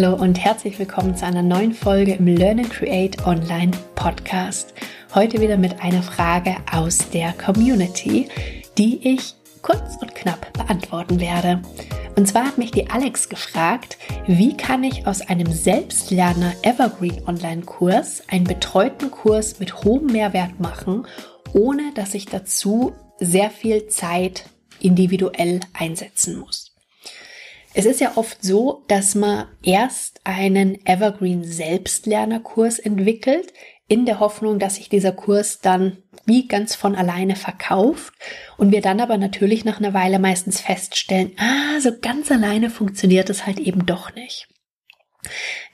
Hallo und herzlich willkommen zu einer neuen Folge im Learn and Create Online Podcast. Heute wieder mit einer Frage aus der Community, die ich kurz und knapp beantworten werde. Und zwar hat mich die Alex gefragt, wie kann ich aus einem Selbstlerner Evergreen Online Kurs einen betreuten Kurs mit hohem Mehrwert machen, ohne dass ich dazu sehr viel Zeit individuell einsetzen muss. Es ist ja oft so, dass man erst einen Evergreen Selbstlernerkurs entwickelt, in der Hoffnung, dass sich dieser Kurs dann wie ganz von alleine verkauft und wir dann aber natürlich nach einer Weile meistens feststellen, ah, so ganz alleine funktioniert es halt eben doch nicht.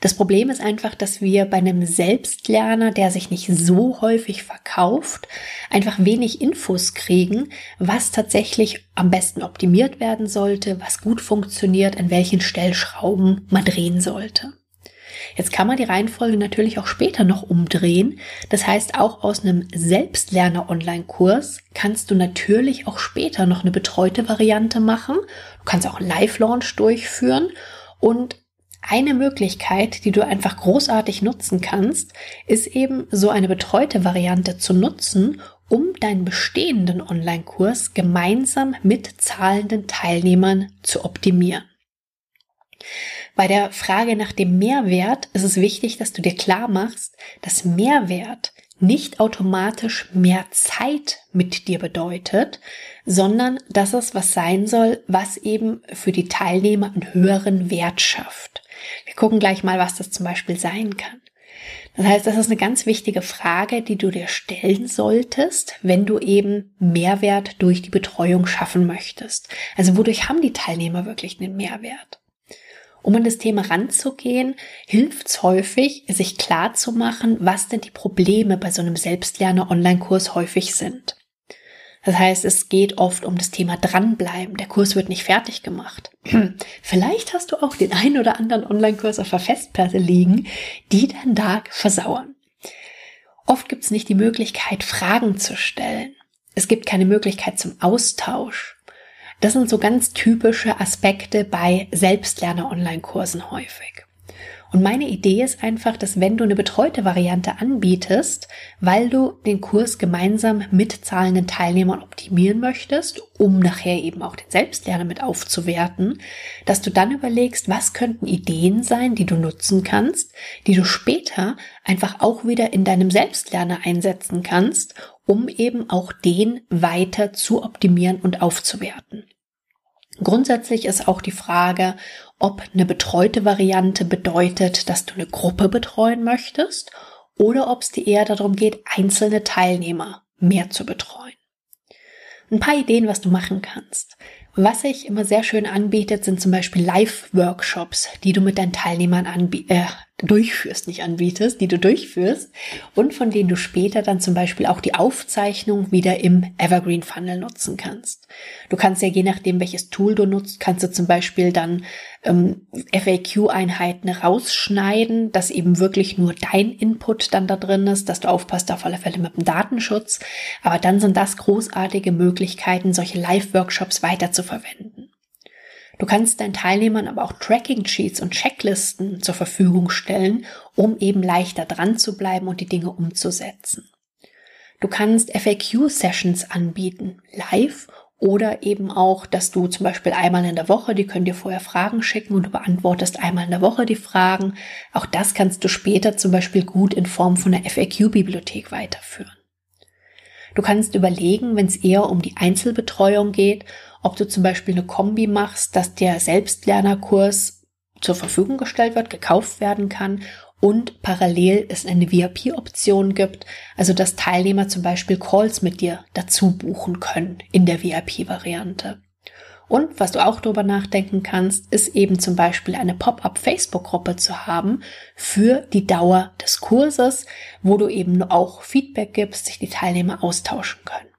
Das Problem ist einfach, dass wir bei einem Selbstlerner, der sich nicht so häufig verkauft, einfach wenig Infos kriegen, was tatsächlich am besten optimiert werden sollte, was gut funktioniert, in welchen Stellschrauben man drehen sollte. Jetzt kann man die Reihenfolge natürlich auch später noch umdrehen. Das heißt, auch aus einem Selbstlerner-Online-Kurs kannst du natürlich auch später noch eine betreute Variante machen. Du kannst auch einen Live-Launch durchführen und eine Möglichkeit, die du einfach großartig nutzen kannst, ist eben so eine betreute Variante zu nutzen, um deinen bestehenden Online-Kurs gemeinsam mit zahlenden Teilnehmern zu optimieren. Bei der Frage nach dem Mehrwert ist es wichtig, dass du dir klar machst, dass Mehrwert nicht automatisch mehr Zeit mit dir bedeutet, sondern dass es was sein soll, was eben für die Teilnehmer einen höheren Wert schafft. Wir gucken gleich mal, was das zum Beispiel sein kann. Das heißt, das ist eine ganz wichtige Frage, die du dir stellen solltest, wenn du eben Mehrwert durch die Betreuung schaffen möchtest. Also wodurch haben die Teilnehmer wirklich einen Mehrwert? Um an das Thema ranzugehen, hilft es häufig, sich klar zu machen, was denn die Probleme bei so einem Selbstlerner-Online-Kurs häufig sind. Das heißt, es geht oft um das Thema dranbleiben. Der Kurs wird nicht fertig gemacht. Vielleicht hast du auch den einen oder anderen Online-Kurs auf der Festplatte liegen, die deinen Tag versauern. Oft gibt es nicht die Möglichkeit, Fragen zu stellen. Es gibt keine Möglichkeit zum Austausch. Das sind so ganz typische Aspekte bei Selbstlerner-Online-Kursen häufig. Und meine Idee ist einfach, dass wenn du eine betreute Variante anbietest, weil du den Kurs gemeinsam mit zahlenden Teilnehmern optimieren möchtest, um nachher eben auch den Selbstlerner mit aufzuwerten, dass du dann überlegst, was könnten Ideen sein, die du nutzen kannst, die du später einfach auch wieder in deinem Selbstlerner einsetzen kannst, um eben auch den weiter zu optimieren und aufzuwerten. Grundsätzlich ist auch die Frage, ob eine betreute Variante bedeutet, dass du eine Gruppe betreuen möchtest oder ob es dir eher darum geht, einzelne Teilnehmer mehr zu betreuen. Ein paar Ideen, was du machen kannst. Was sich immer sehr schön anbietet, sind zum Beispiel Live-Workshops, die du mit deinen Teilnehmern äh, durchführst, nicht anbietest, die du durchführst und von denen du später dann zum Beispiel auch die Aufzeichnung wieder im Evergreen Funnel nutzen kannst. Du kannst ja je nachdem, welches Tool du nutzt, kannst du zum Beispiel dann ähm, FAQ-Einheiten rausschneiden, dass eben wirklich nur dein Input dann da drin ist, dass du aufpasst auf alle Fälle mit dem Datenschutz. Aber dann sind das großartige Möglichkeiten, solche Live-Workshops weiter zu verwenden. Du kannst deinen Teilnehmern aber auch Tracking-Sheets und Checklisten zur Verfügung stellen, um eben leichter dran zu bleiben und die Dinge umzusetzen. Du kannst FAQ-Sessions anbieten, live oder eben auch, dass du zum Beispiel einmal in der Woche, die können dir vorher Fragen schicken und du beantwortest einmal in der Woche die Fragen. Auch das kannst du später zum Beispiel gut in Form von einer FAQ-Bibliothek weiterführen. Du kannst überlegen, wenn es eher um die Einzelbetreuung geht, ob du zum Beispiel eine Kombi machst, dass der Selbstlernerkurs zur Verfügung gestellt wird, gekauft werden kann und parallel es eine VIP-Option gibt, also dass Teilnehmer zum Beispiel Calls mit dir dazu buchen können in der VIP-Variante. Und was du auch darüber nachdenken kannst, ist eben zum Beispiel eine Pop-up-Facebook-Gruppe zu haben für die Dauer des Kurses, wo du eben auch Feedback gibst, sich die Teilnehmer austauschen können.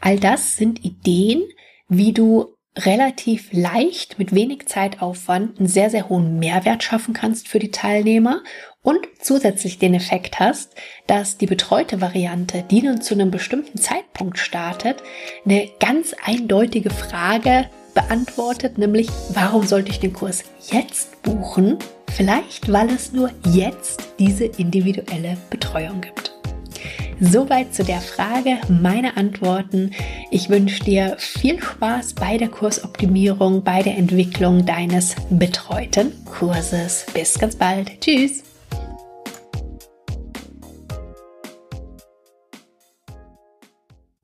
All das sind Ideen, wie du relativ leicht mit wenig Zeitaufwand einen sehr, sehr hohen Mehrwert schaffen kannst für die Teilnehmer und zusätzlich den Effekt hast, dass die betreute Variante, die nun zu einem bestimmten Zeitpunkt startet, eine ganz eindeutige Frage beantwortet, nämlich warum sollte ich den Kurs jetzt buchen Vielleicht, weil es nur jetzt diese individuelle Betreuung gibt. Soweit zu der Frage, meine Antworten. Ich wünsche dir viel Spaß bei der Kursoptimierung, bei der Entwicklung deines betreuten Kurses. Bis ganz bald. Tschüss.